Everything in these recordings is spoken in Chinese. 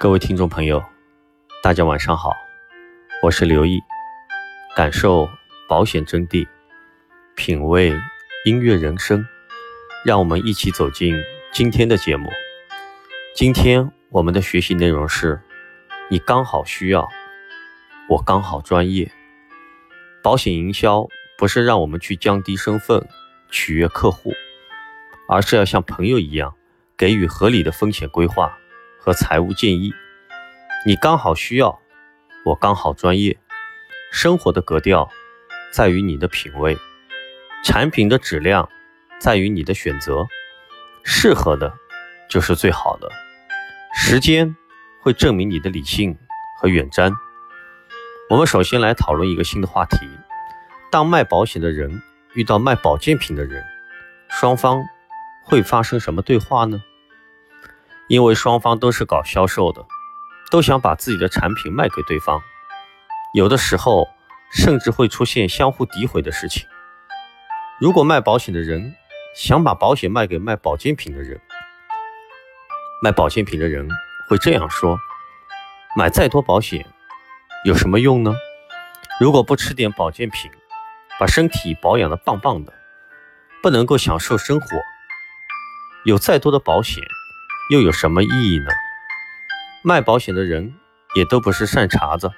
各位听众朋友，大家晚上好，我是刘毅，感受保险真谛，品味音乐人生，让我们一起走进今天的节目。今天我们的学习内容是：你刚好需要，我刚好专业。保险营销不是让我们去降低身份、取悦客户，而是要像朋友一样，给予合理的风险规划。和财务建议，你刚好需要，我刚好专业。生活的格调在于你的品味，产品的质量在于你的选择，适合的就是最好的。时间会证明你的理性和远瞻。我们首先来讨论一个新的话题：当卖保险的人遇到卖保健品的人，双方会发生什么对话呢？因为双方都是搞销售的，都想把自己的产品卖给对方，有的时候甚至会出现相互诋毁的事情。如果卖保险的人想把保险卖给卖保健品的人，卖保健品的人会这样说：买再多保险有什么用呢？如果不吃点保健品，把身体保养的棒棒的，不能够享受生活，有再多的保险。又有什么意义呢？卖保险的人也都不是善茬子，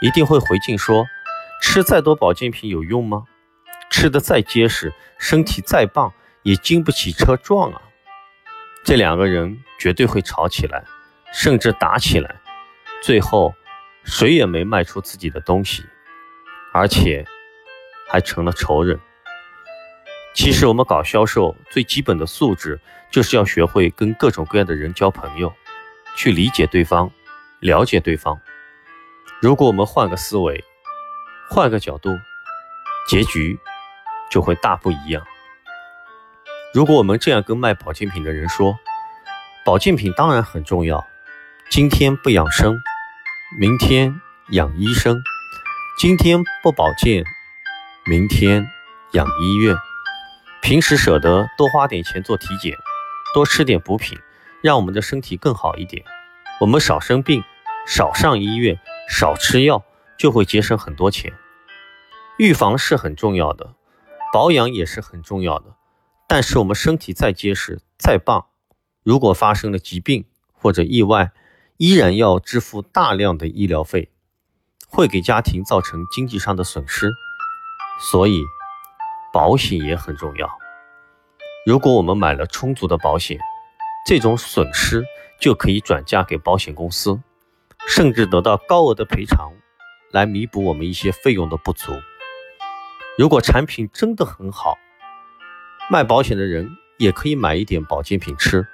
一定会回敬说：吃再多保健品有用吗？吃的再结实，身体再棒，也经不起车撞啊！这两个人绝对会吵起来，甚至打起来，最后谁也没卖出自己的东西，而且还成了仇人。其实我们搞销售最基本的素质，就是要学会跟各种各样的人交朋友，去理解对方，了解对方。如果我们换个思维，换个角度，结局就会大不一样。如果我们这样跟卖保健品的人说：“保健品当然很重要，今天不养生，明天养医生；今天不保健，明天养医院。”平时舍得多花点钱做体检，多吃点补品，让我们的身体更好一点。我们少生病，少上医院，少吃药，就会节省很多钱。预防是很重要的，保养也是很重要的。但是我们身体再结实、再棒，如果发生了疾病或者意外，依然要支付大量的医疗费，会给家庭造成经济上的损失。所以。保险也很重要。如果我们买了充足的保险，这种损失就可以转嫁给保险公司，甚至得到高额的赔偿，来弥补我们一些费用的不足。如果产品真的很好，卖保险的人也可以买一点保健品吃，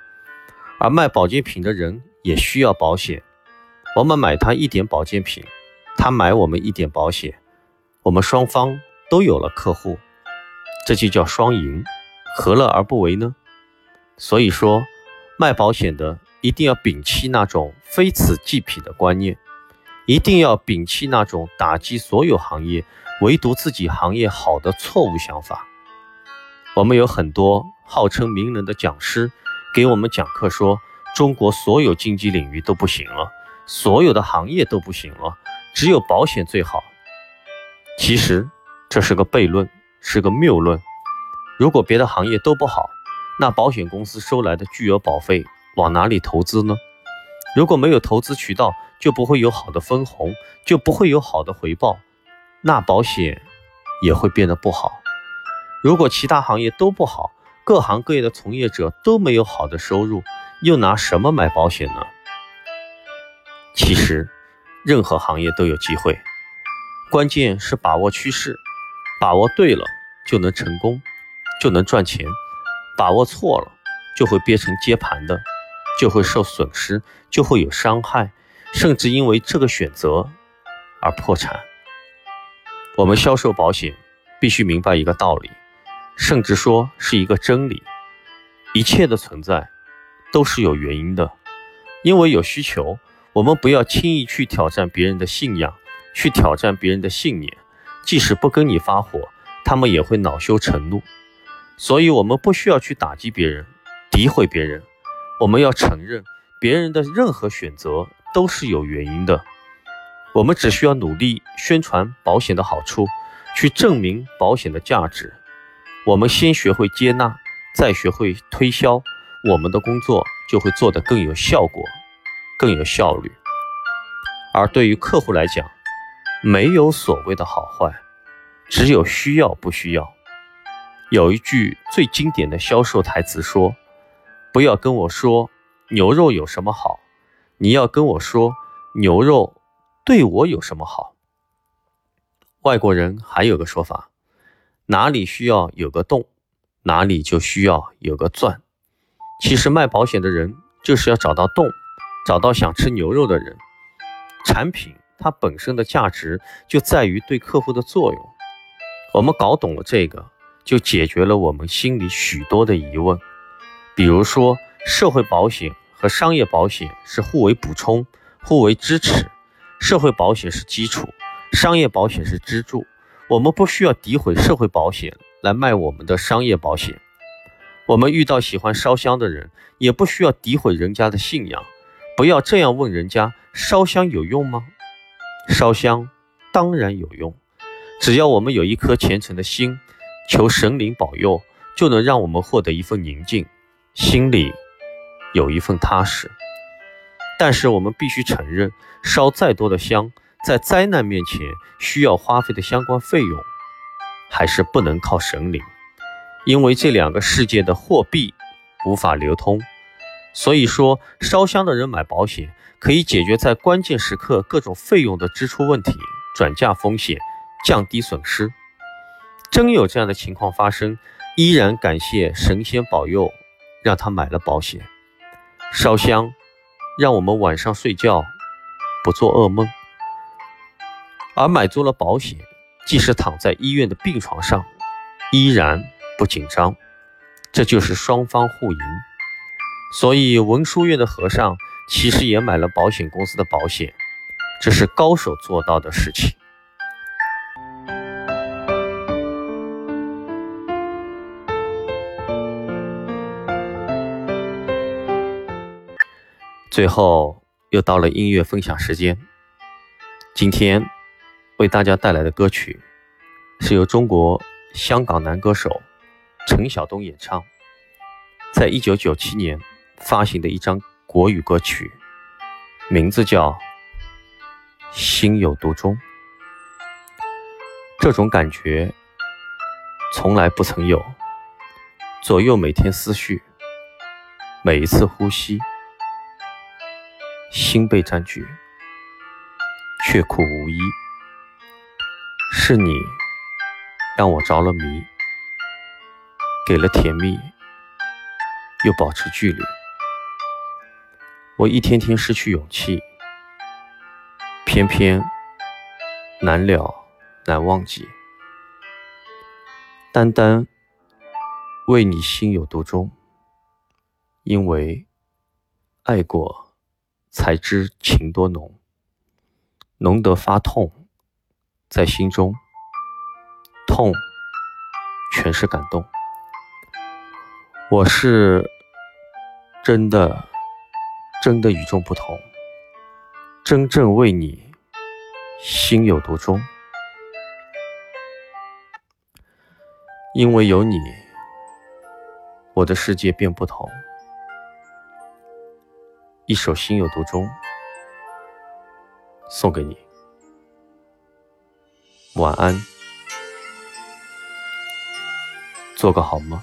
而卖保健品的人也需要保险。我们买他一点保健品，他买我们一点保险，我们双方都有了客户。这就叫双赢，何乐而不为呢？所以说，卖保险的一定要摒弃那种非此即彼的观念，一定要摒弃那种打击所有行业，唯独自己行业好的错误想法。我们有很多号称名人的讲师，给我们讲课说，中国所有经济领域都不行了，所有的行业都不行了，只有保险最好。其实这是个悖论。是个谬论。如果别的行业都不好，那保险公司收来的巨额保费往哪里投资呢？如果没有投资渠道，就不会有好的分红，就不会有好的回报，那保险也会变得不好。如果其他行业都不好，各行各业的从业者都没有好的收入，又拿什么买保险呢？其实，任何行业都有机会，关键是把握趋势。把握对了就能成功，就能赚钱；把握错了就会变成接盘的，就会受损失，就会有伤害，甚至因为这个选择而破产。我们销售保险必须明白一个道理，甚至说是一个真理：一切的存在都是有原因的，因为有需求，我们不要轻易去挑战别人的信仰，去挑战别人的信念。即使不跟你发火，他们也会恼羞成怒。所以，我们不需要去打击别人、诋毁别人。我们要承认，别人的任何选择都是有原因的。我们只需要努力宣传保险的好处，去证明保险的价值。我们先学会接纳，再学会推销，我们的工作就会做得更有效果，更有效率。而对于客户来讲，没有所谓的好坏，只有需要不需要。有一句最经典的销售台词说：“不要跟我说牛肉有什么好，你要跟我说牛肉。”对我有什么好？外国人还有个说法，哪里需要有个洞，哪里就需要有个钻。其实卖保险的人就是要找到洞，找到想吃牛肉的人。产品它本身的价值就在于对客户的作用。我们搞懂了这个，就解决了我们心里许多的疑问。比如说，社会保险和商业保险是互为补充、互为支持。社会保险是基础，商业保险是支柱。我们不需要诋毁社会保险来卖我们的商业保险。我们遇到喜欢烧香的人，也不需要诋毁人家的信仰。不要这样问人家：烧香有用吗？烧香当然有用，只要我们有一颗虔诚的心，求神灵保佑，就能让我们获得一份宁静，心里有一份踏实。但是我们必须承认，烧再多的香，在灾难面前需要花费的相关费用，还是不能靠神灵，因为这两个世界的货币无法流通。所以说，烧香的人买保险，可以解决在关键时刻各种费用的支出问题，转嫁风险，降低损失。真有这样的情况发生，依然感谢神仙保佑，让他买了保险，烧香。让我们晚上睡觉不做噩梦，而买足了保险，即使躺在医院的病床上，依然不紧张。这就是双方互赢。所以文殊院的和尚其实也买了保险公司的保险，这是高手做到的事情。最后又到了音乐分享时间。今天为大家带来的歌曲是由中国香港男歌手陈晓东演唱，在一九九七年发行的一张国语歌曲，名字叫《心有独钟》。这种感觉从来不曾有，左右每天思绪，每一次呼吸。心被占据，却苦无依。是你让我着了迷，给了甜蜜，又保持距离。我一天天失去勇气，偏偏难了难忘记。单单为你心有独钟，因为爱过。才知情多浓，浓得发痛，在心中，痛全是感动。我是真的，真的与众不同，真正为你心有独钟，因为有你，我的世界变不同。一首心有独钟，送给你。晚安，做个好梦。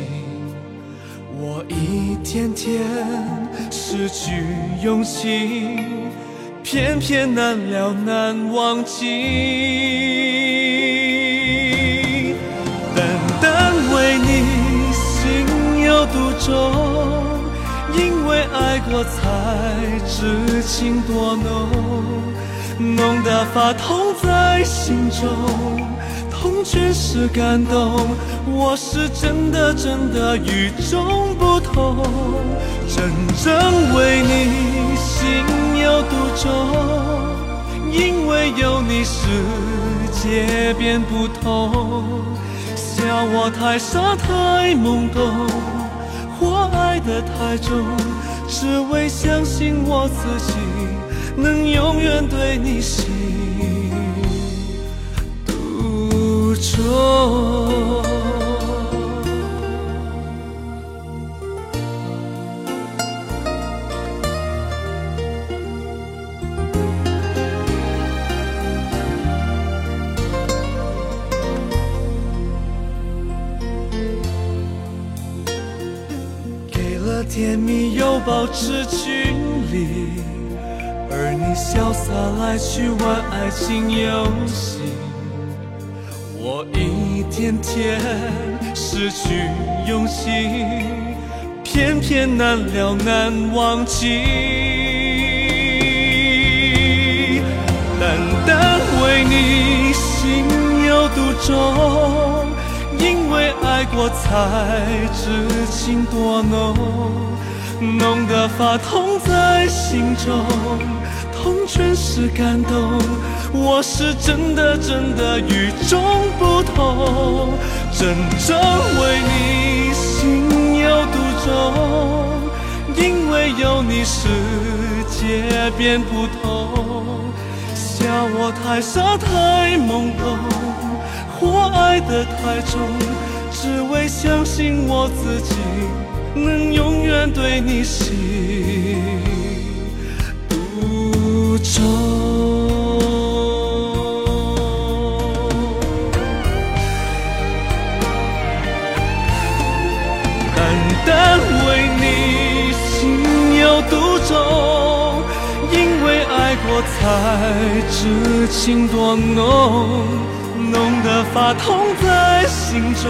一天天失去勇气，偏偏难了难忘记。单单为你心有独钟，因为爱过才知情多浓，浓得发痛在心中，痛全是感动。我是真的真的与众不同。同，真正为你心有独钟，因为有你世界变不同。笑我太傻太懵懂，或爱得太重，只为相信我自己能永远对你心独钟。保持距离，而你潇洒来去玩爱情游戏，我一天天失去勇气，偏偏难了难忘记。单单为你心有独钟，因为爱过才知情多浓，浓得发痛在心中，痛全是感动。我是真的真的与众不同，真正为你心有独钟，因为有你世界变不同。笑我太傻太懵懂，或爱得太重，只为相信我自己能永远对你心独钟。单单为你心有独钟，因为爱过才知情多浓，浓得发痛在心中，